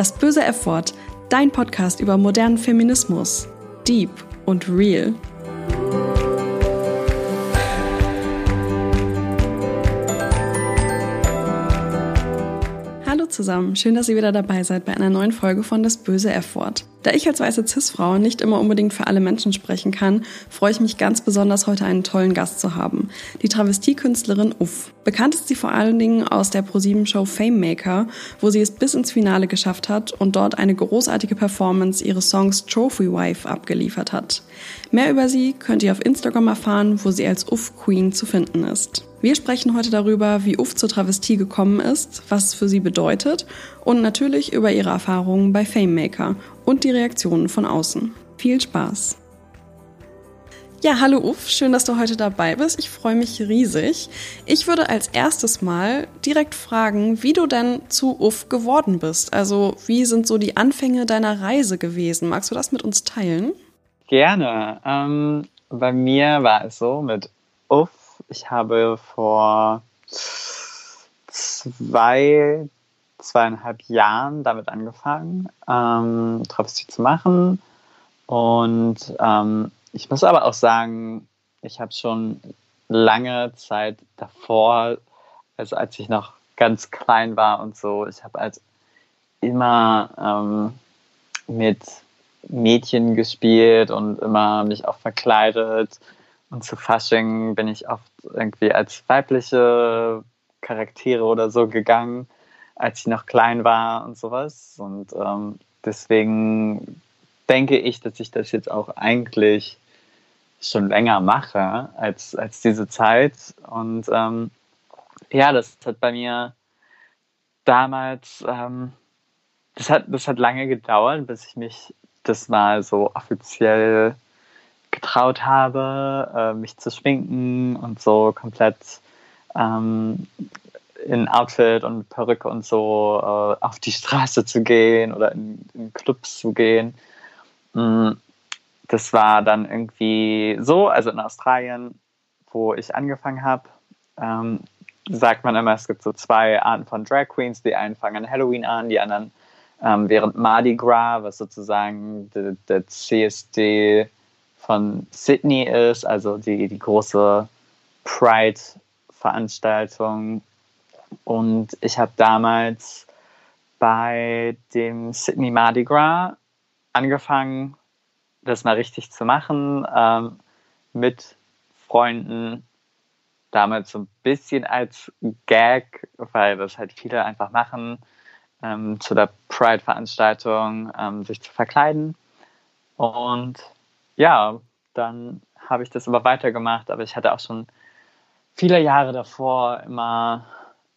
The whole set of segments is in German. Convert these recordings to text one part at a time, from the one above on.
Das böse F-Wort, dein Podcast über modernen Feminismus. Deep und real. Zusammen, schön, dass ihr wieder dabei seid bei einer neuen Folge von Das böse F-Wort. Da ich als weiße Cis-Frau nicht immer unbedingt für alle Menschen sprechen kann, freue ich mich ganz besonders, heute einen tollen Gast zu haben. Die Travestiekünstlerin Uff. Bekannt ist sie vor allen Dingen aus der ProSieben-Show Fame Maker, wo sie es bis ins Finale geschafft hat und dort eine großartige Performance ihres Songs Trophy Wife abgeliefert hat. Mehr über sie könnt ihr auf Instagram erfahren, wo sie als Uff Queen zu finden ist. Wir sprechen heute darüber, wie Uff zur Travestie gekommen ist, was es für sie bedeutet und natürlich über ihre Erfahrungen bei Fame Maker und die Reaktionen von außen. Viel Spaß! Ja, hallo Uff, schön, dass du heute dabei bist. Ich freue mich riesig. Ich würde als erstes mal direkt fragen, wie du denn zu Uff geworden bist. Also, wie sind so die Anfänge deiner Reise gewesen? Magst du das mit uns teilen? Gerne. Ähm, bei mir war es so mit. Ich habe vor zwei, zweieinhalb Jahren damit angefangen, ähm, Travestie zu machen. Und ähm, ich muss aber auch sagen, ich habe schon lange Zeit davor, also als ich noch ganz klein war und so, ich habe halt immer ähm, mit Mädchen gespielt und immer mich auch verkleidet. Und zu Fasching bin ich oft irgendwie als weibliche Charaktere oder so gegangen als ich noch klein war und sowas. Und ähm, deswegen denke ich, dass ich das jetzt auch eigentlich schon länger mache als, als diese Zeit. Und ähm, ja, das hat bei mir damals, ähm, das, hat, das hat lange gedauert, bis ich mich das mal so offiziell getraut habe, äh, mich zu schminken und so komplett ähm, in Outfit und Perücke und so äh, auf die Straße zu gehen oder in, in Clubs zu gehen. Mm, das war dann irgendwie so, also in Australien, wo ich angefangen habe, ähm, sagt man immer, es gibt so zwei Arten von Drag Queens. Die einen fangen an Halloween an, die anderen ähm, während Mardi Gras, was sozusagen der, der CSD von Sydney ist, also die, die große Pride-Veranstaltung und ich habe damals bei dem Sydney Mardi Gras angefangen, das mal richtig zu machen, ähm, mit Freunden. Damals so ein bisschen als Gag, weil das halt viele einfach machen, ähm, zu der Pride-Veranstaltung ähm, sich zu verkleiden. Und ja, dann habe ich das aber weitergemacht, aber ich hatte auch schon viele Jahre davor immer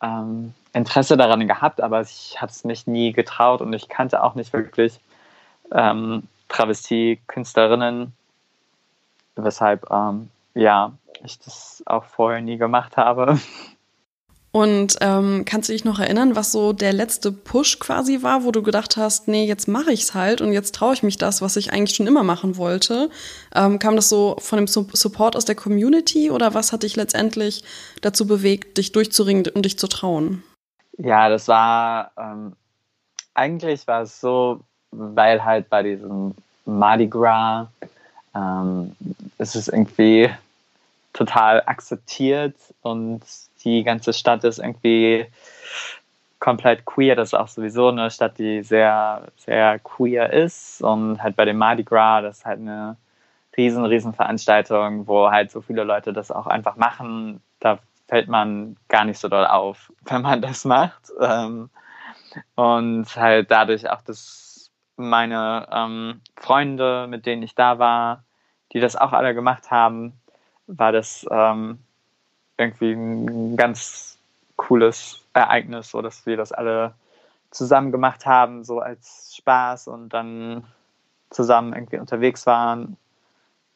ähm, Interesse daran gehabt, aber ich habe es mich nie getraut und ich kannte auch nicht wirklich ähm, Travestie-Künstlerinnen, weshalb ähm, ja ich das auch vorher nie gemacht habe. Und ähm, kannst du dich noch erinnern, was so der letzte Push quasi war, wo du gedacht hast, nee, jetzt mache ich's halt und jetzt traue ich mich das, was ich eigentlich schon immer machen wollte? Ähm, kam das so von dem Support aus der Community oder was hat dich letztendlich dazu bewegt, dich durchzuringen und dich zu trauen? Ja, das war ähm, eigentlich war es so, weil halt bei diesem Mardi Gras ähm, ist es irgendwie total akzeptiert und die ganze Stadt ist irgendwie komplett queer. Das ist auch sowieso eine Stadt, die sehr, sehr queer ist. Und halt bei dem Mardi Gras, das ist halt eine riesen, riesen Veranstaltung, wo halt so viele Leute das auch einfach machen. Da fällt man gar nicht so doll auf, wenn man das macht. Ähm, und halt dadurch auch, dass meine ähm, Freunde, mit denen ich da war, die das auch alle gemacht haben, war das ähm, irgendwie ein ganz cooles Ereignis, so dass wir das alle zusammen gemacht haben, so als Spaß und dann zusammen irgendwie unterwegs waren.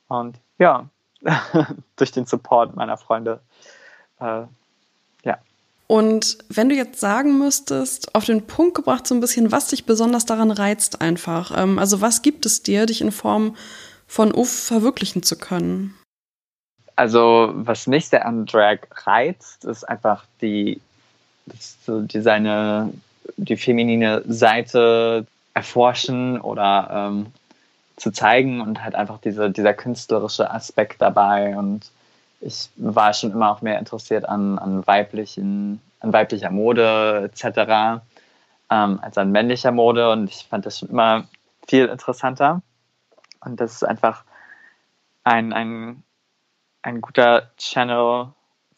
Und ja, durch den Support meiner Freunde. Äh, ja. Und wenn du jetzt sagen müsstest, auf den Punkt gebracht so ein bisschen, was dich besonders daran reizt einfach. Ähm, also was gibt es dir, dich in Form von Uff verwirklichen zu können? Also, was mich sehr an Drag reizt, ist einfach die, so die seine die feminine Seite erforschen oder ähm, zu zeigen und halt einfach diese, dieser künstlerische Aspekt dabei. Und ich war schon immer auch mehr interessiert an, an, weiblichen, an weiblicher Mode etc. Ähm, als an männlicher Mode und ich fand das schon immer viel interessanter. Und das ist einfach ein, ein, ein guter Channel,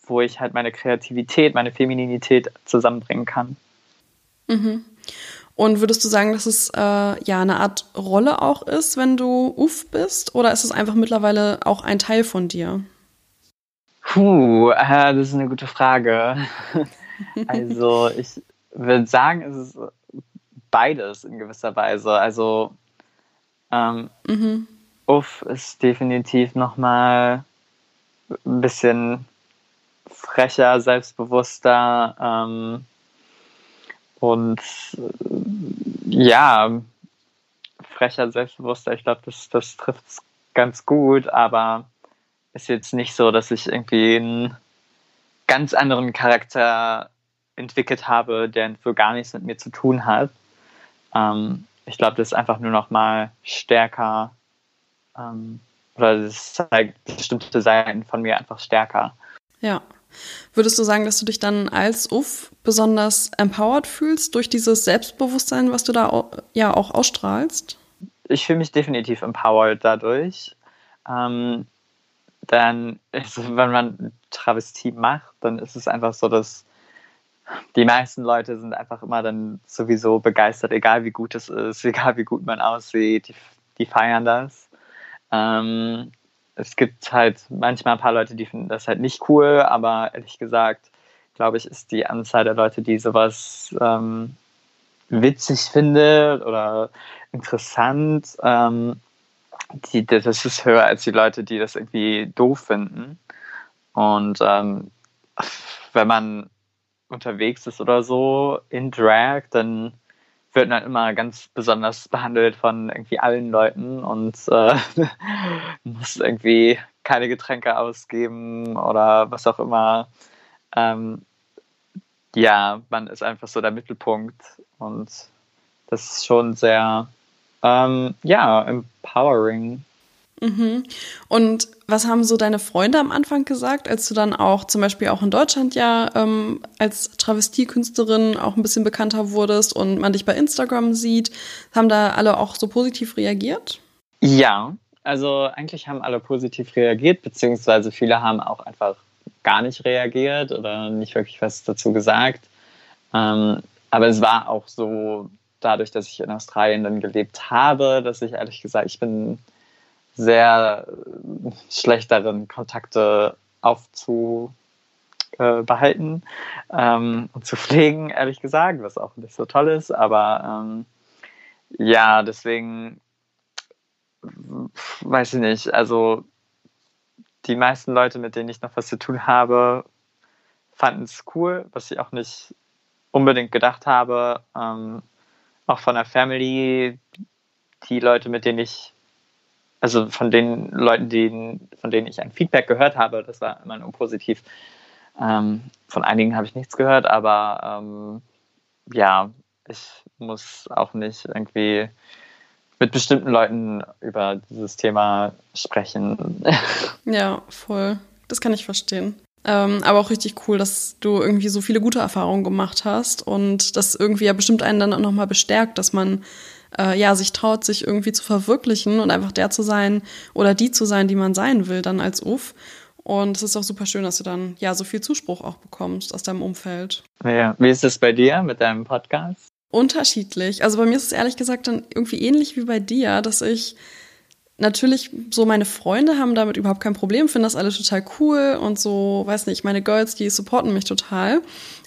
wo ich halt meine Kreativität, meine Femininität zusammenbringen kann. Mhm. Und würdest du sagen, dass es äh, ja eine Art Rolle auch ist, wenn du Uff bist? Oder ist es einfach mittlerweile auch ein Teil von dir? Puh, äh, das ist eine gute Frage. also ich würde sagen, es ist beides in gewisser Weise. Also ähm, mhm. Uff ist definitiv nochmal ein bisschen frecher, selbstbewusster ähm, und äh, ja, frecher, selbstbewusster. Ich glaube, das, das trifft es ganz gut, aber ist jetzt nicht so, dass ich irgendwie einen ganz anderen Charakter entwickelt habe, der so gar nichts mit mir zu tun hat. Ähm, ich glaube, das ist einfach nur noch mal stärker ähm, oder das zeigt bestimmte Seiten von mir einfach stärker. Ja. Würdest du sagen, dass du dich dann als Uff besonders empowered fühlst durch dieses Selbstbewusstsein, was du da ja auch ausstrahlst? Ich fühle mich definitiv empowered dadurch. Ähm, dann, also wenn man Travestie macht, dann ist es einfach so, dass die meisten Leute sind einfach immer dann sowieso begeistert, egal wie gut es ist, egal wie gut man aussieht, die, die feiern das. Ähm, es gibt halt manchmal ein paar Leute, die finden das halt nicht cool, aber ehrlich gesagt, glaube ich, ist die Anzahl der Leute, die sowas ähm, witzig findet oder interessant, ähm, die, das ist höher als die Leute, die das irgendwie doof finden. Und ähm, wenn man unterwegs ist oder so in Drag, dann wird man immer ganz besonders behandelt von irgendwie allen Leuten und äh, muss irgendwie keine Getränke ausgeben oder was auch immer. Ähm, ja, man ist einfach so der Mittelpunkt und das ist schon sehr, ähm, ja, empowering. Mhm. Und was haben so deine Freunde am Anfang gesagt, als du dann auch zum Beispiel auch in Deutschland ja ähm, als Travestiekünstlerin auch ein bisschen bekannter wurdest und man dich bei Instagram sieht? Haben da alle auch so positiv reagiert? Ja, also eigentlich haben alle positiv reagiert, beziehungsweise viele haben auch einfach gar nicht reagiert oder nicht wirklich was dazu gesagt. Ähm, aber es war auch so, dadurch, dass ich in Australien dann gelebt habe, dass ich ehrlich gesagt, ich bin sehr äh, schlechteren Kontakte aufzubehalten ähm, und zu pflegen, ehrlich gesagt, was auch nicht so toll ist. Aber ähm, ja, deswegen weiß ich nicht. Also die meisten Leute, mit denen ich noch was zu tun habe, fanden es cool, was ich auch nicht unbedingt gedacht habe. Ähm, auch von der Family, die Leute, mit denen ich also von den Leuten, die, von denen ich ein Feedback gehört habe, das war immer nur positiv. Ähm, von einigen habe ich nichts gehört, aber ähm, ja, ich muss auch nicht irgendwie mit bestimmten Leuten über dieses Thema sprechen. Ja, voll. Das kann ich verstehen. Ähm, aber auch richtig cool, dass du irgendwie so viele gute Erfahrungen gemacht hast und das irgendwie ja bestimmt einen dann auch nochmal bestärkt, dass man äh, ja, sich traut, sich irgendwie zu verwirklichen und einfach der zu sein oder die zu sein, die man sein will, dann als Uff. Und es ist auch super schön, dass du dann ja so viel Zuspruch auch bekommst aus deinem Umfeld. Ja, wie ist es bei dir mit deinem Podcast? Unterschiedlich. Also bei mir ist es ehrlich gesagt dann irgendwie ähnlich wie bei dir, dass ich natürlich, so meine Freunde haben damit überhaupt kein Problem, finden das alle total cool und so, weiß nicht, meine Girls, die supporten mich total.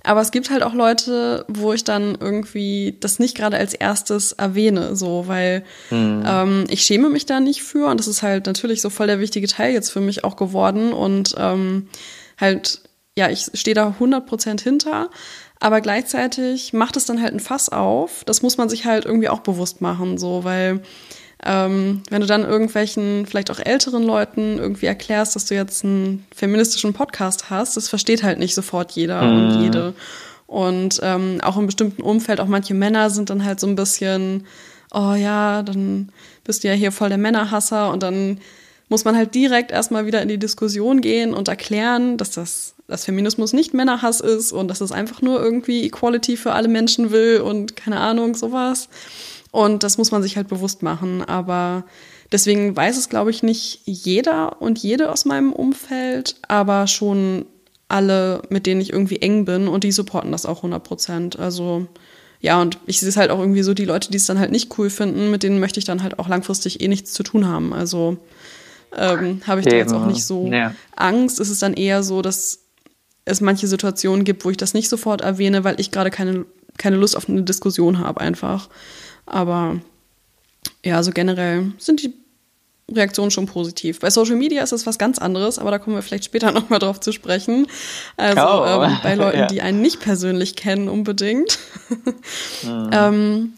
Aber es gibt halt auch Leute, wo ich dann irgendwie das nicht gerade als erstes erwähne, so, weil mhm. ähm, ich schäme mich da nicht für und das ist halt natürlich so voll der wichtige Teil jetzt für mich auch geworden und ähm, halt, ja, ich stehe da 100% hinter. Aber gleichzeitig macht es dann halt ein Fass auf. Das muss man sich halt irgendwie auch bewusst machen, so, weil ähm, wenn du dann irgendwelchen, vielleicht auch älteren Leuten irgendwie erklärst, dass du jetzt einen feministischen Podcast hast, das versteht halt nicht sofort jeder mhm. und jede. Und ähm, auch im bestimmten Umfeld, auch manche Männer sind dann halt so ein bisschen, oh ja, dann bist du ja hier voll der Männerhasser und dann muss man halt direkt erstmal wieder in die Diskussion gehen und erklären, dass das dass Feminismus nicht Männerhass ist und dass es einfach nur irgendwie Equality für alle Menschen will und keine Ahnung, sowas. Und das muss man sich halt bewusst machen. Aber deswegen weiß es, glaube ich, nicht jeder und jede aus meinem Umfeld, aber schon alle, mit denen ich irgendwie eng bin und die supporten das auch 100 Prozent. Also ja, und ich sehe es halt auch irgendwie so, die Leute, die es dann halt nicht cool finden, mit denen möchte ich dann halt auch langfristig eh nichts zu tun haben. Also ähm, habe ich da jetzt auch nicht so ja. Angst. Es ist dann eher so, dass es manche Situationen gibt, wo ich das nicht sofort erwähne, weil ich gerade keine, keine Lust auf eine Diskussion habe einfach. Aber ja, also generell sind die Reaktionen schon positiv. Bei Social Media ist es was ganz anderes, aber da kommen wir vielleicht später nochmal drauf zu sprechen. Also oh. ähm, bei Leuten, ja. die einen nicht persönlich kennen unbedingt. Mhm. ähm,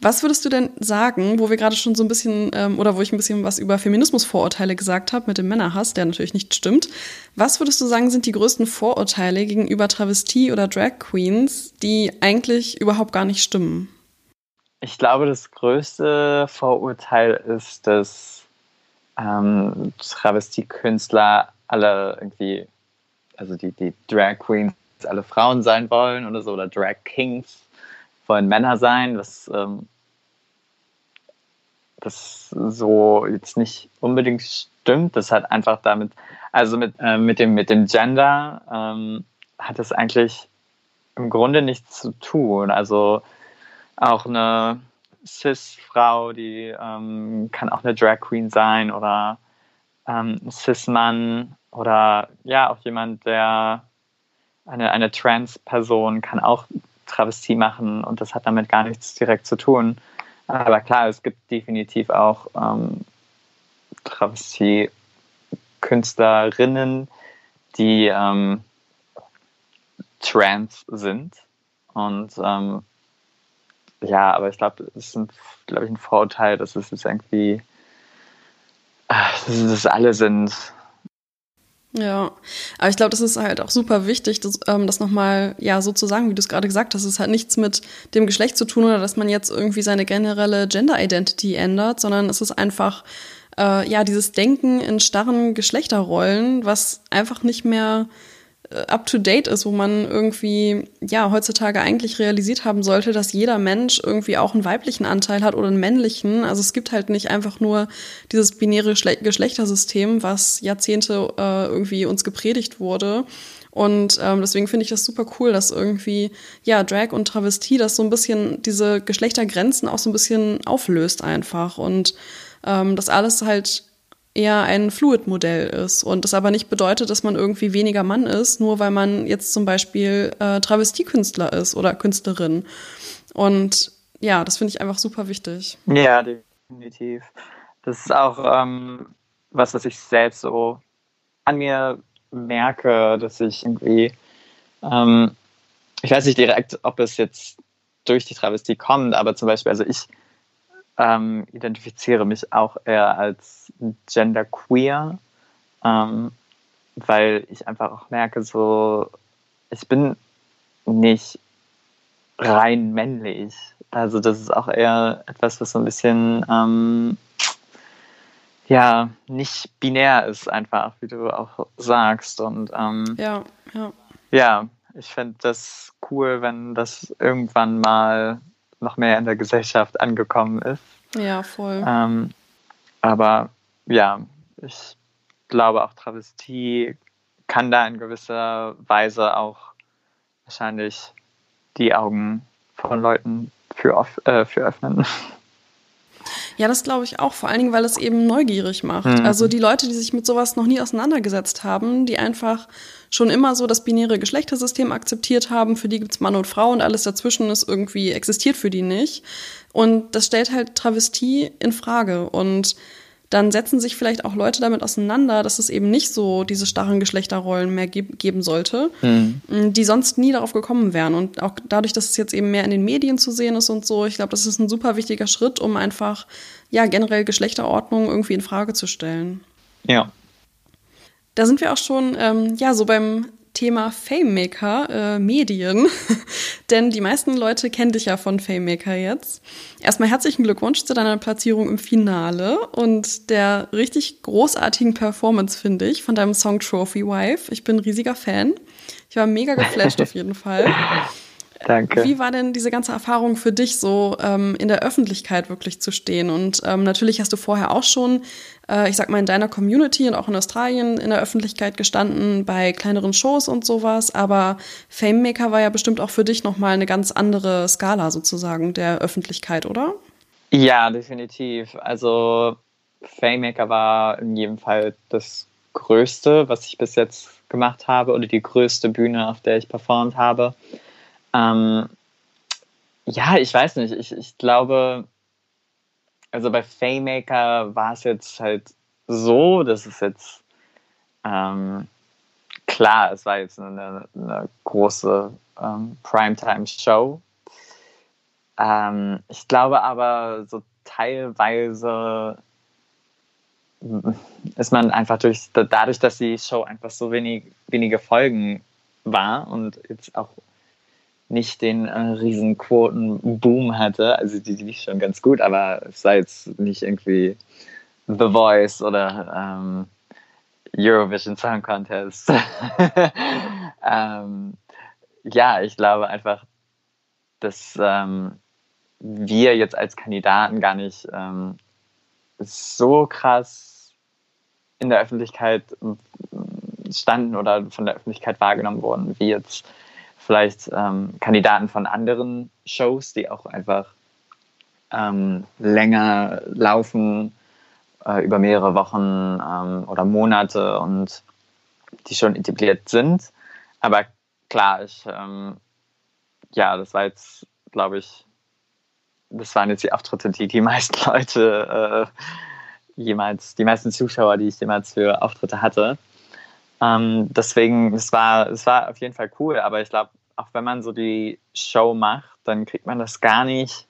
was würdest du denn sagen, wo wir gerade schon so ein bisschen ähm, oder wo ich ein bisschen was über Feminismusvorurteile gesagt habe mit dem Männerhass, der natürlich nicht stimmt. Was würdest du sagen, sind die größten Vorurteile gegenüber Travestie oder Drag Queens, die eigentlich überhaupt gar nicht stimmen? Ich glaube, das größte Vorurteil ist, dass ähm, Travestiekünstler alle irgendwie, also die, die Drag Queens alle Frauen sein wollen oder so, oder Drag Kings wollen Männer sein, was ähm, das so jetzt nicht unbedingt stimmt. Das hat einfach damit, also mit, äh, mit, dem, mit dem Gender ähm, hat es eigentlich im Grunde nichts zu tun. Also auch eine Cis-Frau, die ähm, kann auch eine Drag Queen sein oder ähm, Cis-Mann oder ja, auch jemand, der eine, eine Trans-Person kann auch Travestie machen und das hat damit gar nichts direkt zu tun. Aber klar, es gibt definitiv auch ähm, Travestie-Künstlerinnen, die ähm, trans sind. Und ähm, ja, aber ich glaube, es ist, glaube ich, ein Vorurteil, dass es jetzt irgendwie, dass es alle sind. Ja, aber ich glaube, das ist halt auch super wichtig, das, ähm, das nochmal ja, so zu sagen, wie du es gerade gesagt hast. Es hat nichts mit dem Geschlecht zu tun oder dass man jetzt irgendwie seine generelle Gender Identity ändert, sondern es ist einfach äh, ja dieses Denken in starren Geschlechterrollen, was einfach nicht mehr up-to-date ist, wo man irgendwie, ja, heutzutage eigentlich realisiert haben sollte, dass jeder Mensch irgendwie auch einen weiblichen Anteil hat oder einen männlichen. Also es gibt halt nicht einfach nur dieses binäre Geschlechtersystem, was Jahrzehnte äh, irgendwie uns gepredigt wurde. Und ähm, deswegen finde ich das super cool, dass irgendwie, ja, Drag und Travestie das so ein bisschen, diese Geschlechtergrenzen auch so ein bisschen auflöst einfach. Und ähm, das alles halt eher ein Fluid-Modell ist und das aber nicht bedeutet, dass man irgendwie weniger Mann ist, nur weil man jetzt zum Beispiel äh, Travestiekünstler ist oder Künstlerin. Und ja, das finde ich einfach super wichtig. Ja, definitiv. Das ist auch ähm, was, was ich selbst so an mir merke, dass ich irgendwie, ähm, ich weiß nicht direkt, ob es jetzt durch die Travestie kommt, aber zum Beispiel, also ich ähm, identifiziere mich auch eher als genderqueer, ähm, weil ich einfach auch merke, so, ich bin nicht rein männlich. Also das ist auch eher etwas, was so ein bisschen ähm, ja nicht binär ist, einfach, wie du auch sagst. Und ähm, ja, ja. Ja, ich finde das cool, wenn das irgendwann mal noch mehr in der Gesellschaft angekommen ist. Ja, voll. Ähm, aber ja, ich glaube auch Travestie kann da in gewisser Weise auch wahrscheinlich die Augen von Leuten für, äh, für öffnen. Ja, das glaube ich auch, vor allen Dingen, weil es eben neugierig macht. Mhm. Also die Leute, die sich mit sowas noch nie auseinandergesetzt haben, die einfach schon immer so das binäre Geschlechtersystem akzeptiert haben, für die gibt's Mann und Frau und alles dazwischen ist irgendwie existiert für die nicht. Und das stellt halt Travestie in Frage. Und dann setzen sich vielleicht auch Leute damit auseinander, dass es eben nicht so diese starren Geschlechterrollen mehr ge geben sollte, mhm. die sonst nie darauf gekommen wären. Und auch dadurch, dass es jetzt eben mehr in den Medien zu sehen ist und so, ich glaube, das ist ein super wichtiger Schritt, um einfach ja generell Geschlechterordnung irgendwie in Frage zu stellen. Ja. Da sind wir auch schon ähm, ja so beim Thema Famemaker, äh, Medien. Denn die meisten Leute kennen dich ja von Famemaker jetzt. Erstmal herzlichen Glückwunsch zu deiner Platzierung im Finale und der richtig großartigen Performance, finde ich, von deinem Song Trophy Wife. Ich bin ein riesiger Fan. Ich war mega geflasht auf jeden Fall. Danke. Wie war denn diese ganze Erfahrung für dich, so ähm, in der Öffentlichkeit wirklich zu stehen? Und ähm, natürlich hast du vorher auch schon, äh, ich sag mal, in deiner Community und auch in Australien in der Öffentlichkeit gestanden, bei kleineren Shows und sowas. Aber Famemaker war ja bestimmt auch für dich nochmal eine ganz andere Skala sozusagen der Öffentlichkeit, oder? Ja, definitiv. Also Famemaker war in jedem Fall das Größte, was ich bis jetzt gemacht habe oder die größte Bühne, auf der ich performt habe. Ähm, ja, ich weiß nicht. Ich, ich glaube, also bei Faymaker war es jetzt halt so, dass es jetzt ähm, klar, es war jetzt eine, eine große ähm, Primetime-Show. Ähm, ich glaube aber so teilweise ist man einfach durch, dadurch, dass die Show einfach so wenig, wenige Folgen war und jetzt auch nicht den äh, riesen Quotenboom hatte. Also die, lief schon ganz gut, aber es sei jetzt nicht irgendwie The Voice oder ähm, Eurovision Song Contest. ähm, ja, ich glaube einfach, dass ähm, wir jetzt als Kandidaten gar nicht ähm, so krass in der Öffentlichkeit standen oder von der Öffentlichkeit wahrgenommen wurden, wie jetzt vielleicht ähm, Kandidaten von anderen Shows, die auch einfach ähm, länger laufen, äh, über mehrere Wochen ähm, oder Monate und die schon etabliert sind. Aber klar, ich, ähm, ja, das war jetzt, glaube ich, das waren jetzt die Auftritte, die die meisten Leute äh, jemals, die meisten Zuschauer, die ich jemals für Auftritte hatte. Ähm, deswegen, es war, es war auf jeden Fall cool, aber ich glaube, auch wenn man so die Show macht, dann kriegt man das gar nicht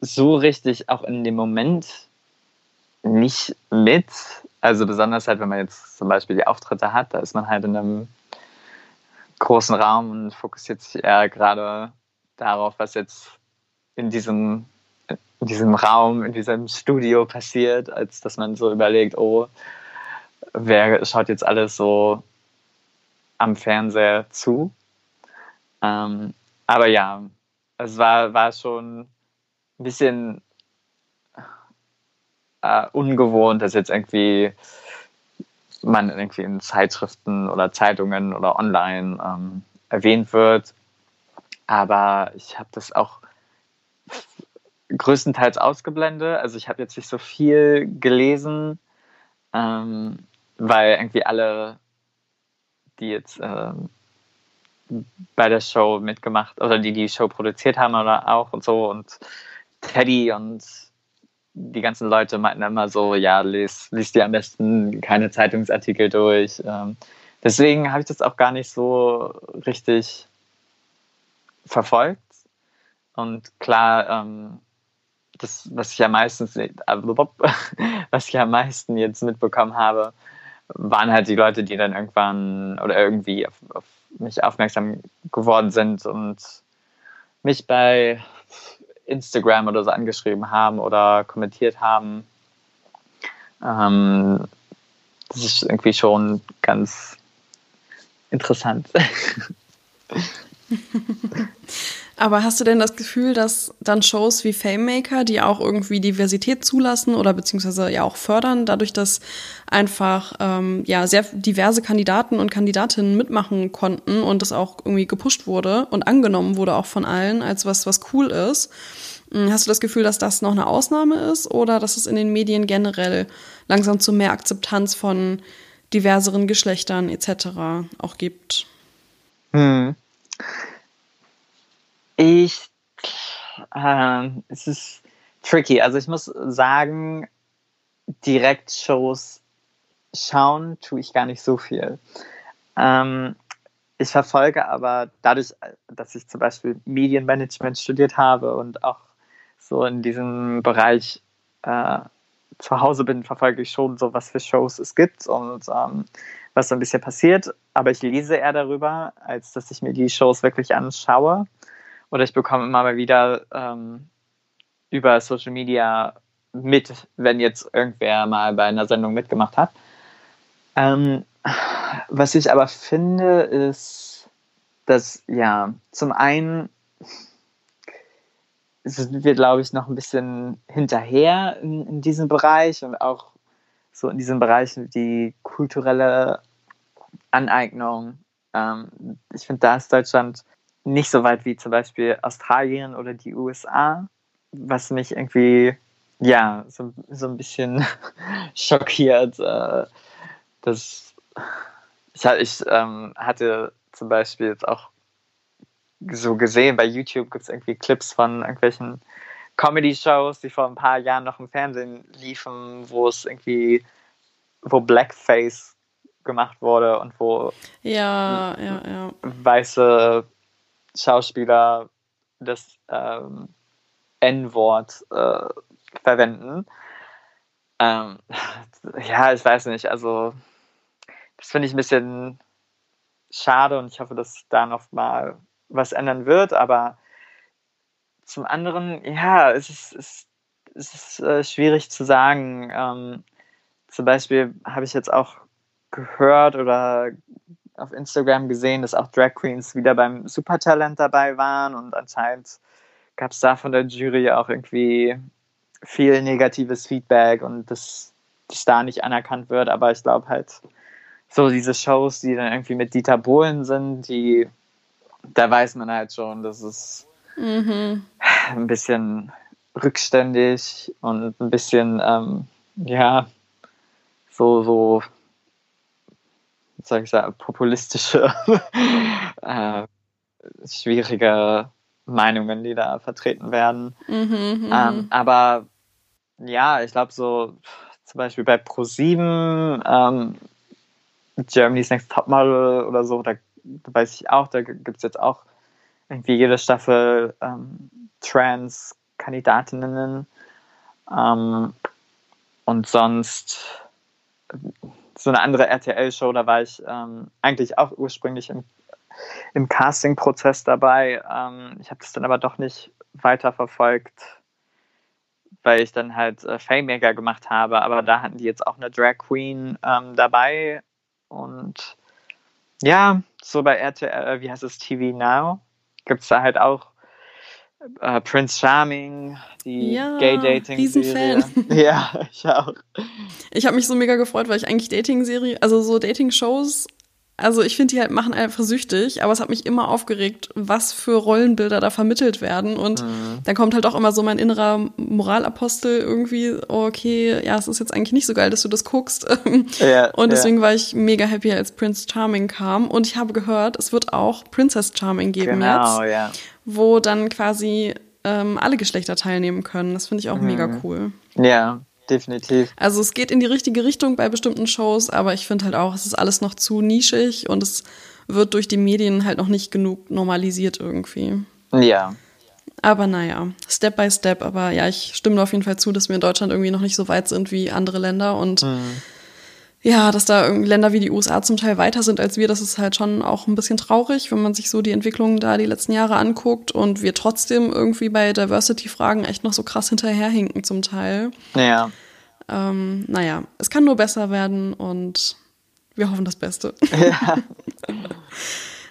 so richtig auch in dem Moment nicht mit. Also besonders halt, wenn man jetzt zum Beispiel die Auftritte hat, da ist man halt in einem großen Raum und fokussiert sich eher gerade darauf, was jetzt in diesem, in diesem Raum, in diesem Studio passiert, als dass man so überlegt, oh, wer schaut jetzt alles so am Fernseher zu? Ähm, aber ja, es war, war schon ein bisschen äh, ungewohnt, dass jetzt irgendwie man irgendwie in Zeitschriften oder Zeitungen oder online ähm, erwähnt wird. Aber ich habe das auch größtenteils ausgeblendet. Also ich habe jetzt nicht so viel gelesen, ähm, weil irgendwie alle, die jetzt ähm, bei der Show mitgemacht oder die die Show produziert haben oder auch und so und Teddy und die ganzen Leute meinten immer so, ja, liest, liest dir am besten keine Zeitungsartikel durch. Ähm, deswegen habe ich das auch gar nicht so richtig verfolgt. Und klar, ähm, das, was ich ja meistens, was ich am meisten jetzt mitbekommen habe, waren halt die Leute, die dann irgendwann oder irgendwie auf, auf mich aufmerksam geworden sind und mich bei Instagram oder so angeschrieben haben oder kommentiert haben. Ähm, das ist irgendwie schon ganz interessant. Aber hast du denn das Gefühl, dass dann Shows wie Famemaker, die auch irgendwie Diversität zulassen oder beziehungsweise ja auch fördern, dadurch, dass einfach ähm, ja sehr diverse Kandidaten und Kandidatinnen mitmachen konnten und das auch irgendwie gepusht wurde und angenommen wurde auch von allen als was, was cool ist. Hm, hast du das Gefühl, dass das noch eine Ausnahme ist oder dass es in den Medien generell langsam zu mehr Akzeptanz von diverseren Geschlechtern etc. auch gibt? Hm. Ich, äh, es ist tricky. Also ich muss sagen, direkt Shows schauen tue ich gar nicht so viel. Ähm, ich verfolge aber dadurch, dass ich zum Beispiel Medienmanagement studiert habe und auch so in diesem Bereich äh, zu Hause bin, verfolge ich schon so, was für Shows es gibt und ähm, was so ein bisschen passiert, aber ich lese eher darüber, als dass ich mir die Shows wirklich anschaue. Oder ich bekomme immer mal wieder ähm, über Social Media mit, wenn jetzt irgendwer mal bei einer Sendung mitgemacht hat. Ähm, was ich aber finde, ist, dass ja, zum einen sind wir, glaube ich, noch ein bisschen hinterher in, in diesem Bereich und auch so in diesem Bereich die kulturelle Aneignung. Ähm, ich finde, da ist Deutschland nicht so weit wie zum Beispiel Australien oder die USA, was mich irgendwie ja so, so ein bisschen schockiert. Äh, dass ich, ich ähm, hatte zum Beispiel jetzt auch so gesehen, bei YouTube gibt es irgendwie Clips von irgendwelchen Comedy-Shows, die vor ein paar Jahren noch im Fernsehen liefen, wo es irgendwie, wo Blackface gemacht wurde und wo ja, ja, ja. weiße Schauspieler das ähm, N-Wort äh, verwenden. Ähm, ja, ich weiß nicht, also das finde ich ein bisschen schade und ich hoffe, dass da noch mal was ändern wird, aber zum anderen, ja, es ist, es, es ist äh, schwierig zu sagen. Ähm, zum Beispiel habe ich jetzt auch gehört oder auf Instagram gesehen, dass auch Drag Queens wieder beim Supertalent dabei waren und anscheinend gab es da von der Jury auch irgendwie viel negatives Feedback und dass das da nicht anerkannt wird. Aber ich glaube halt, so diese Shows, die dann irgendwie mit Dieter Bohlen sind, die, da weiß man halt schon, dass es mhm. ein bisschen rückständig und ein bisschen, ähm, ja, so, so, sag ich sagen, populistische, äh, schwierige Meinungen, die da vertreten werden. Mhm, mhm. ähm, aber ja, ich glaube so zum Beispiel bei Pro7, ähm, Germany's Next Topmodel oder so, da, da weiß ich auch, da gibt es jetzt auch irgendwie jede Staffel ähm, Trans-Kandidatinnen. Ähm, und sonst so eine andere RTL-Show, da war ich ähm, eigentlich auch ursprünglich im im Casting-Prozess dabei. Ähm, ich habe das dann aber doch nicht weiter verfolgt, weil ich dann halt äh, Fame gemacht habe. Aber da hatten die jetzt auch eine Drag Queen ähm, dabei. Und ja, so bei RTL, wie heißt es, TV Now, gibt es da halt auch äh, Prince Charming, die ja, Gay-Dating. Riesenfan. Ja, ich auch. Ich habe mich so mega gefreut, weil ich eigentlich Dating-Serie, also so Dating-Shows also ich finde, die halt machen einfach süchtig, aber es hat mich immer aufgeregt, was für Rollenbilder da vermittelt werden. Und mhm. dann kommt halt auch immer so mein innerer Moralapostel irgendwie, oh, okay, ja, es ist jetzt eigentlich nicht so geil, dass du das guckst. Ja, und deswegen ja. war ich mega happy, als Prince Charming kam. Und ich habe gehört, es wird auch Princess Charming geben genau, jetzt, ja. Wo dann quasi ähm, alle Geschlechter teilnehmen können. Das finde ich auch mhm. mega cool. Ja, definitiv. Also es geht in die richtige Richtung bei bestimmten Shows, aber ich finde halt auch, es ist alles noch zu nischig und es wird durch die Medien halt noch nicht genug normalisiert irgendwie. Ja. Aber naja, Step by Step. Aber ja, ich stimme auf jeden Fall zu, dass wir in Deutschland irgendwie noch nicht so weit sind wie andere Länder und mhm. Ja, dass da Länder wie die USA zum Teil weiter sind als wir, das ist halt schon auch ein bisschen traurig, wenn man sich so die Entwicklungen da die letzten Jahre anguckt und wir trotzdem irgendwie bei Diversity-Fragen echt noch so krass hinterherhinken zum Teil. Ja. Ähm, naja, es kann nur besser werden und wir hoffen das Beste. Ja.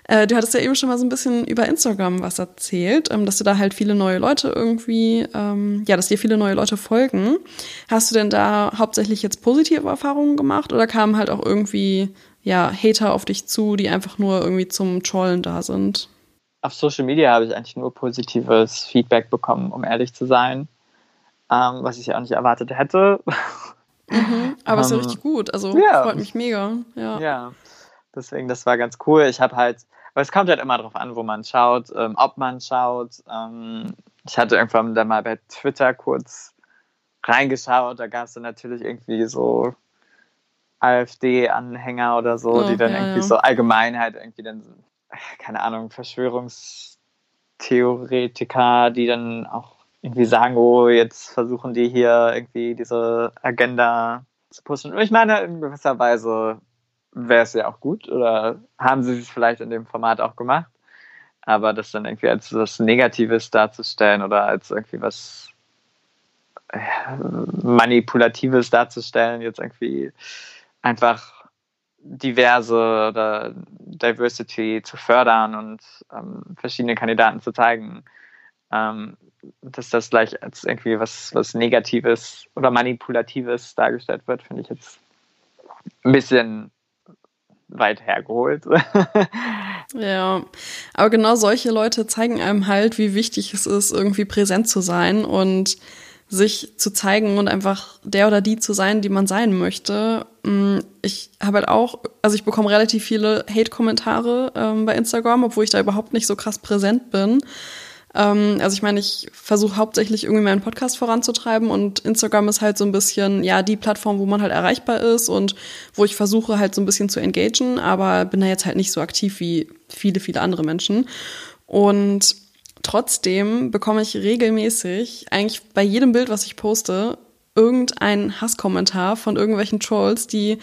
äh, du hattest ja eben schon mal so ein bisschen über Instagram was erzählt, ähm, dass du da halt viele neue Leute irgendwie, ähm, ja, dass dir viele neue Leute folgen. Hast du denn da hauptsächlich jetzt positive Erfahrungen gemacht oder kamen halt auch irgendwie, ja, Hater auf dich zu, die einfach nur irgendwie zum Trollen da sind? Auf Social Media habe ich eigentlich nur positives Feedback bekommen, um ehrlich zu sein ähm, was ich ja auch nicht erwartet hätte. Mhm, aber es ist ja ähm, richtig gut, also ja. freut mich mega. Ja. ja, deswegen, das war ganz cool. Ich habe halt, weil es kommt halt immer darauf an, wo man schaut, ähm, ob man schaut. Ähm, ich hatte irgendwann dann mal bei Twitter kurz reingeschaut, da gab es dann natürlich irgendwie so AfD-Anhänger oder so, oh, die dann ja, irgendwie ja. so allgemein halt irgendwie dann, keine Ahnung, Verschwörungstheoretiker, die dann auch irgendwie sagen, oh, jetzt versuchen die hier irgendwie diese Agenda zu pushen. Und ich meine, in gewisser Weise wäre es ja auch gut oder haben sie es vielleicht in dem Format auch gemacht. Aber das dann irgendwie als was Negatives darzustellen oder als irgendwie was äh, Manipulatives darzustellen, jetzt irgendwie einfach diverse oder Diversity zu fördern und ähm, verschiedene Kandidaten zu zeigen, ähm, dass das gleich als irgendwie was, was Negatives oder Manipulatives dargestellt wird, finde ich jetzt ein bisschen weit hergeholt. ja, aber genau solche Leute zeigen einem halt, wie wichtig es ist, irgendwie präsent zu sein und sich zu zeigen und einfach der oder die zu sein, die man sein möchte. Mm, ich habe halt auch, also ich bekomme relativ viele Hate-Kommentare ähm, bei Instagram, obwohl ich da überhaupt nicht so krass präsent bin. Ähm, also ich meine, ich versuche hauptsächlich irgendwie meinen Podcast voranzutreiben und Instagram ist halt so ein bisschen, ja, die Plattform, wo man halt erreichbar ist und wo ich versuche halt so ein bisschen zu engagen, aber bin da jetzt halt nicht so aktiv wie viele, viele andere Menschen. Und trotzdem bekomme ich regelmäßig, eigentlich bei jedem Bild, was ich poste, irgendeinen Hasskommentar von irgendwelchen Trolls, die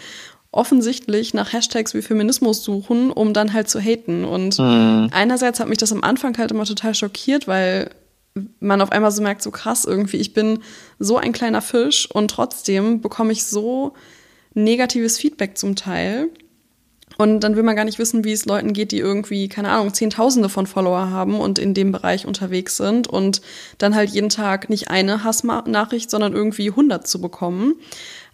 offensichtlich nach Hashtags wie Feminismus suchen, um dann halt zu haten. Und mhm. einerseits hat mich das am Anfang halt immer total schockiert, weil man auf einmal so merkt, so krass irgendwie, ich bin so ein kleiner Fisch und trotzdem bekomme ich so negatives Feedback zum Teil. Und dann will man gar nicht wissen, wie es Leuten geht, die irgendwie, keine Ahnung, Zehntausende von Follower haben und in dem Bereich unterwegs sind und dann halt jeden Tag nicht eine Hassnachricht, sondern irgendwie 100 zu bekommen.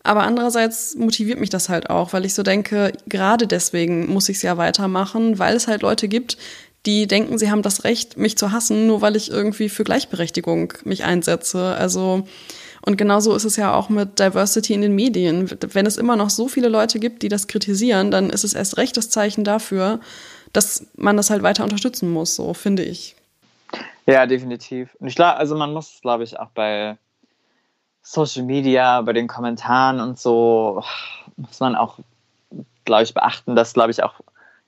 Aber andererseits motiviert mich das halt auch, weil ich so denke, gerade deswegen muss ich es ja weitermachen, weil es halt Leute gibt, die denken, sie haben das Recht, mich zu hassen, nur weil ich irgendwie für Gleichberechtigung mich einsetze. Also, und genauso ist es ja auch mit Diversity in den Medien. Wenn es immer noch so viele Leute gibt, die das kritisieren, dann ist es erst recht das Zeichen dafür, dass man das halt weiter unterstützen muss, so finde ich. Ja, definitiv. Und ich glaube, also man muss, glaube ich, auch bei Social Media, bei den Kommentaren und so, muss man auch, glaube ich, beachten, dass, glaube ich, auch,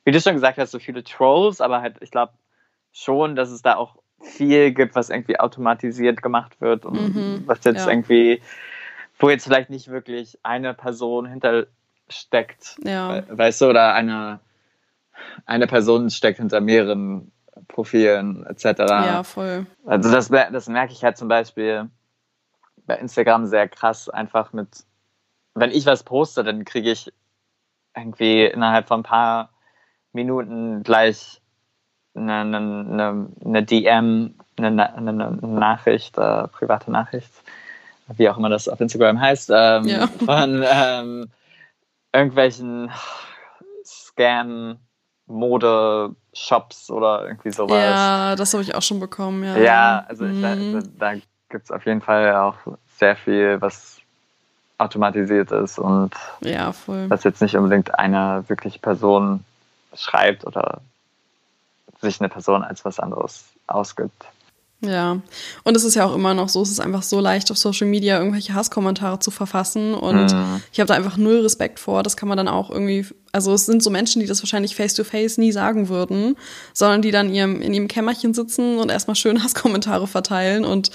wie du schon gesagt hast, so viele Trolls, aber halt, ich glaube schon, dass es da auch viel gibt, was irgendwie automatisiert gemacht wird und mhm, was jetzt ja. irgendwie, wo jetzt vielleicht nicht wirklich eine Person hintersteckt, ja. weißt du, oder eine, eine Person steckt hinter mehreren Profilen etc. Ja, voll. Also das, das merke ich halt zum Beispiel, bei Instagram sehr krass, einfach mit, wenn ich was poste, dann kriege ich irgendwie innerhalb von ein paar Minuten gleich eine, eine, eine DM, eine, eine Nachricht, äh, private Nachricht, wie auch immer das auf Instagram heißt, ähm, ja. von ähm, irgendwelchen Scam, Mode, Shops oder irgendwie sowas. Ja, das habe ich auch schon bekommen, ja. Ja, also mhm. ich, da, da gibt es auf jeden Fall auch sehr viel, was automatisiert ist und ja, was jetzt nicht unbedingt eine wirklich Person schreibt oder sich eine Person als was anderes ausgibt. Ja, und es ist ja auch immer noch so, es ist einfach so leicht auf Social Media irgendwelche Hasskommentare zu verfassen und mhm. ich habe da einfach null Respekt vor. Das kann man dann auch irgendwie, also es sind so Menschen, die das wahrscheinlich face to face nie sagen würden, sondern die dann in ihrem, in ihrem Kämmerchen sitzen und erstmal schön Hasskommentare verteilen und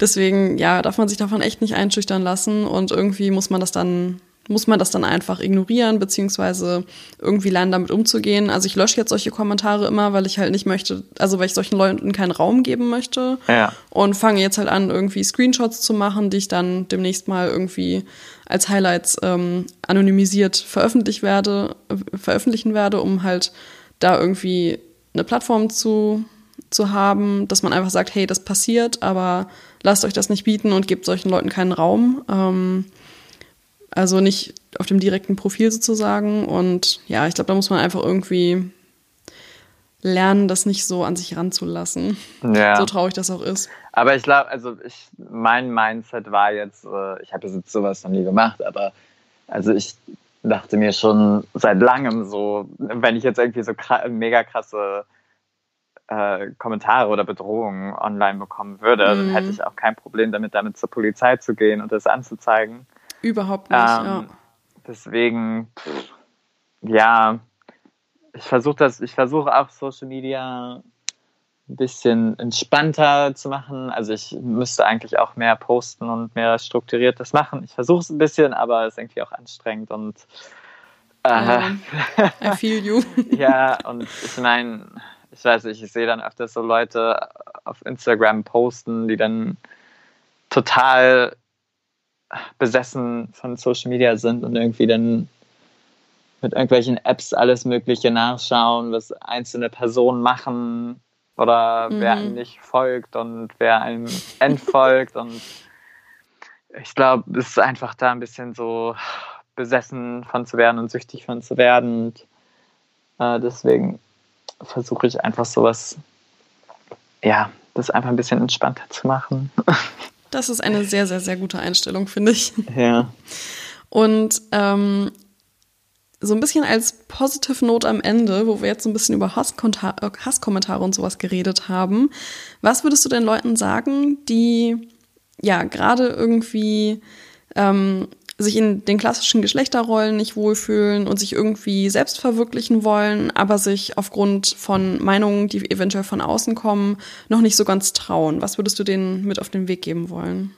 deswegen, ja, darf man sich davon echt nicht einschüchtern lassen und irgendwie muss man das dann muss man das dann einfach ignorieren, beziehungsweise irgendwie lernen, damit umzugehen. Also ich lösche jetzt solche Kommentare immer, weil ich halt nicht möchte, also weil ich solchen Leuten keinen Raum geben möchte. Ja. Und fange jetzt halt an, irgendwie Screenshots zu machen, die ich dann demnächst mal irgendwie als Highlights ähm, anonymisiert veröffentlicht werde, äh, veröffentlichen werde, um halt da irgendwie eine Plattform zu, zu haben, dass man einfach sagt, hey, das passiert, aber lasst euch das nicht bieten und gebt solchen Leuten keinen Raum. Ähm, also nicht auf dem direkten Profil sozusagen. Und ja, ich glaube, da muss man einfach irgendwie lernen, das nicht so an sich ranzulassen. Ja. So traurig das auch ist. Aber ich glaube, also ich, mein Mindset war jetzt, äh, ich habe jetzt sowas noch nie gemacht, aber also ich dachte mir schon seit langem so, wenn ich jetzt irgendwie so mega krasse äh, Kommentare oder Bedrohungen online bekommen würde, mhm. dann hätte ich auch kein Problem damit, damit zur Polizei zu gehen und das anzuzeigen. Überhaupt nicht, ähm, ja. Deswegen, ja, ich versuche das, ich versuche auch Social Media ein bisschen entspannter zu machen. Also ich müsste eigentlich auch mehr posten und mehr strukturiert das machen. Ich versuche es ein bisschen, aber es ist irgendwie auch anstrengend und Äh, I feel you. ja, und ich meine, ich weiß nicht, ich sehe dann öfters so Leute auf Instagram posten, die dann total besessen von Social Media sind und irgendwie dann mit irgendwelchen Apps alles Mögliche nachschauen, was einzelne Personen machen oder mhm. wer einem nicht folgt und wer einem entfolgt. und ich glaube, es ist einfach da ein bisschen so besessen von zu werden und süchtig von zu werden. Und äh, deswegen versuche ich einfach sowas, ja, das einfach ein bisschen entspannter zu machen. Das ist eine sehr, sehr, sehr gute Einstellung, finde ich. Ja. Und ähm, so ein bisschen als Positive Note am Ende, wo wir jetzt so ein bisschen über Hasskommentare und sowas geredet haben. Was würdest du den Leuten sagen, die ja gerade irgendwie ähm, sich in den klassischen Geschlechterrollen nicht wohlfühlen und sich irgendwie selbst verwirklichen wollen, aber sich aufgrund von Meinungen, die eventuell von außen kommen, noch nicht so ganz trauen. Was würdest du denen mit auf den Weg geben wollen?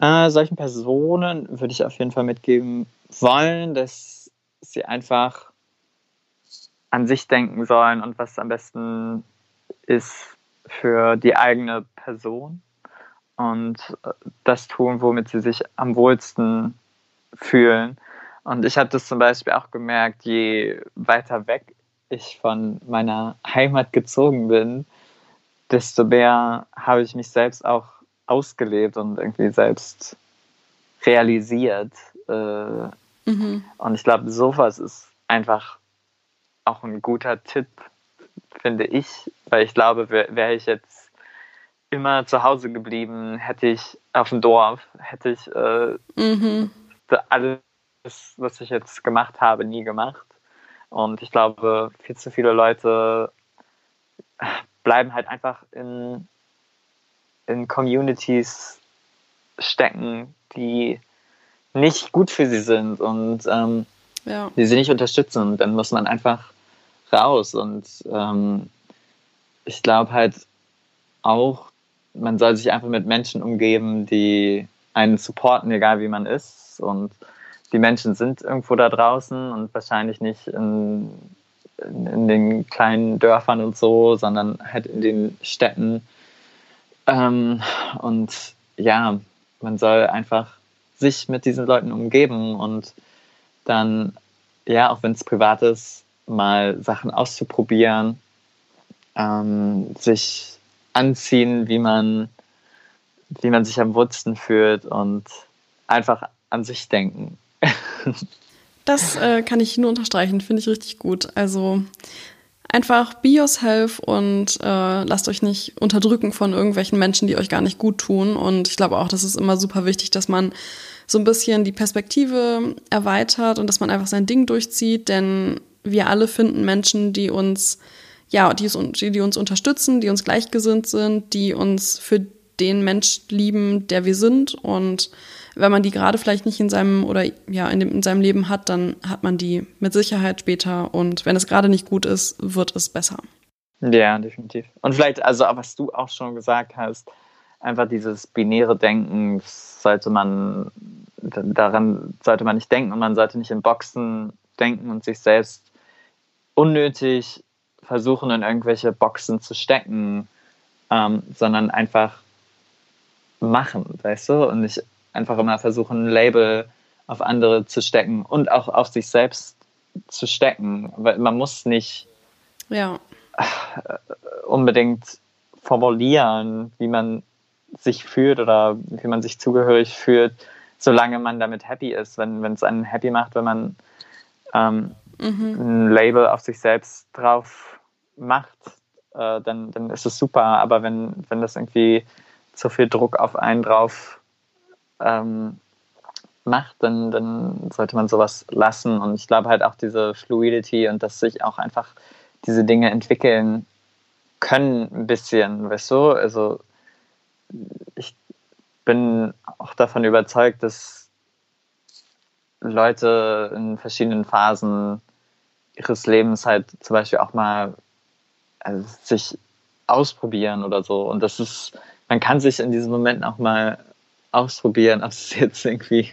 Äh, solchen Personen würde ich auf jeden Fall mitgeben wollen, dass sie einfach an sich denken sollen und was am besten ist für die eigene Person und äh, das tun, womit sie sich am wohlsten fühlen. Und ich habe das zum Beispiel auch gemerkt, je weiter weg ich von meiner Heimat gezogen bin, desto mehr habe ich mich selbst auch ausgelebt und irgendwie selbst realisiert. Äh, mhm. Und ich glaube, sowas ist einfach auch ein guter Tipp, finde ich, weil ich glaube, wäre ich jetzt immer zu Hause geblieben, hätte ich auf dem Dorf, hätte ich äh, mhm. alles, was ich jetzt gemacht habe, nie gemacht. Und ich glaube, viel zu viele Leute bleiben halt einfach in, in Communities stecken, die nicht gut für sie sind und ähm, ja. die sie nicht unterstützen. Und dann muss man einfach raus. Und ähm, ich glaube halt auch, man soll sich einfach mit Menschen umgeben, die einen supporten, egal wie man ist. Und die Menschen sind irgendwo da draußen und wahrscheinlich nicht in, in, in den kleinen Dörfern und so, sondern halt in den Städten. Ähm, und ja, man soll einfach sich mit diesen Leuten umgeben und dann, ja, auch wenn es privat ist, mal Sachen auszuprobieren, ähm, sich anziehen, wie man, wie man sich am wohlsten fühlt und einfach an sich denken. das äh, kann ich nur unterstreichen, finde ich richtig gut. Also einfach be yourself und äh, lasst euch nicht unterdrücken von irgendwelchen Menschen, die euch gar nicht gut tun. Und ich glaube auch, das ist immer super wichtig, dass man so ein bisschen die Perspektive erweitert und dass man einfach sein Ding durchzieht, denn wir alle finden Menschen, die uns ja, die, die uns unterstützen, die uns gleichgesinnt sind, die uns für den Mensch lieben, der wir sind. Und wenn man die gerade vielleicht nicht in seinem oder ja in, dem, in seinem Leben hat, dann hat man die mit Sicherheit später. Und wenn es gerade nicht gut ist, wird es besser. Ja, definitiv. Und vielleicht, also was du auch schon gesagt hast, einfach dieses binäre Denken sollte man daran sollte man nicht denken und man sollte nicht in Boxen denken und sich selbst unnötig versuchen, in irgendwelche Boxen zu stecken, ähm, sondern einfach machen, weißt du? Und nicht einfach immer versuchen, ein Label auf andere zu stecken und auch auf sich selbst zu stecken. Weil man muss nicht ja. unbedingt formulieren, wie man sich fühlt oder wie man sich zugehörig fühlt, solange man damit happy ist. Wenn es einen happy macht, wenn man ähm, mhm. ein Label auf sich selbst drauf macht, äh, dann, dann ist es super. Aber wenn, wenn das irgendwie zu viel Druck auf einen drauf ähm, macht, dann, dann sollte man sowas lassen. Und ich glaube halt auch diese Fluidity und dass sich auch einfach diese Dinge entwickeln können ein bisschen, weißt du? Also ich bin auch davon überzeugt, dass Leute in verschiedenen Phasen ihres Lebens halt zum Beispiel auch mal also sich ausprobieren oder so. Und das ist, man kann sich in diesen Momenten auch mal ausprobieren, ob es jetzt irgendwie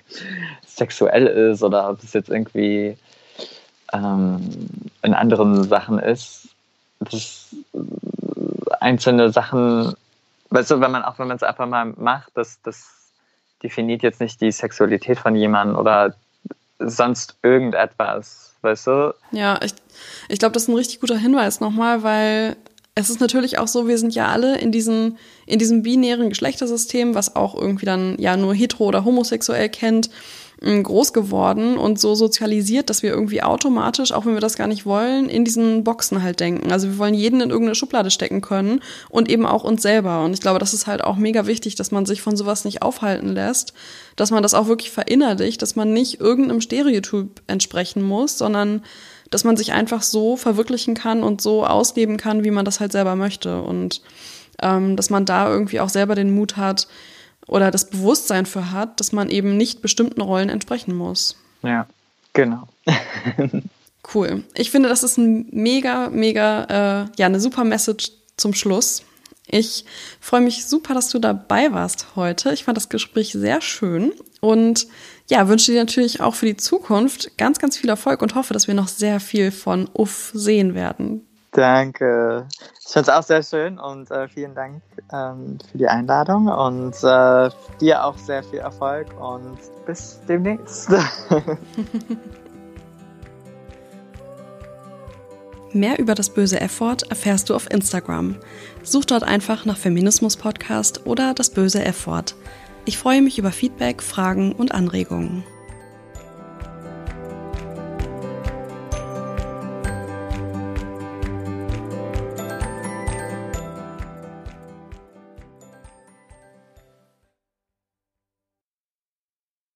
sexuell ist oder ob es jetzt irgendwie ähm, in anderen Sachen ist. Das einzelne Sachen, weißt du, wenn man auch wenn man es einfach mal macht, das, das definiert jetzt nicht die Sexualität von jemandem oder sonst irgendetwas, weißt du? Ja, ich, ich glaube, das ist ein richtig guter Hinweis nochmal, weil es ist natürlich auch so, wir sind ja alle in diesem, in diesem binären Geschlechtersystem, was auch irgendwie dann ja nur hetero oder homosexuell kennt, groß geworden und so sozialisiert, dass wir irgendwie automatisch, auch wenn wir das gar nicht wollen, in diesen Boxen halt denken. Also wir wollen jeden in irgendeine Schublade stecken können und eben auch uns selber. Und ich glaube, das ist halt auch mega wichtig, dass man sich von sowas nicht aufhalten lässt, dass man das auch wirklich verinnerlicht, dass man nicht irgendeinem Stereotyp entsprechen muss, sondern dass man sich einfach so verwirklichen kann und so ausleben kann, wie man das halt selber möchte. Und ähm, dass man da irgendwie auch selber den Mut hat oder das Bewusstsein für hat, dass man eben nicht bestimmten Rollen entsprechen muss. Ja, genau. cool. Ich finde, das ist ein mega, mega, äh, ja, eine super Message zum Schluss. Ich freue mich super, dass du dabei warst heute. Ich fand das Gespräch sehr schön und ja, wünsche dir natürlich auch für die Zukunft ganz, ganz viel Erfolg und hoffe, dass wir noch sehr viel von Uff sehen werden. Danke. Ich finde es auch sehr schön und äh, vielen Dank ähm, für die Einladung und äh, dir auch sehr viel Erfolg und bis demnächst. Mehr über das böse Effort erfährst du auf Instagram. Such dort einfach nach Feminismus Podcast oder das böse Effort. Ich freue mich über Feedback, Fragen und Anregungen.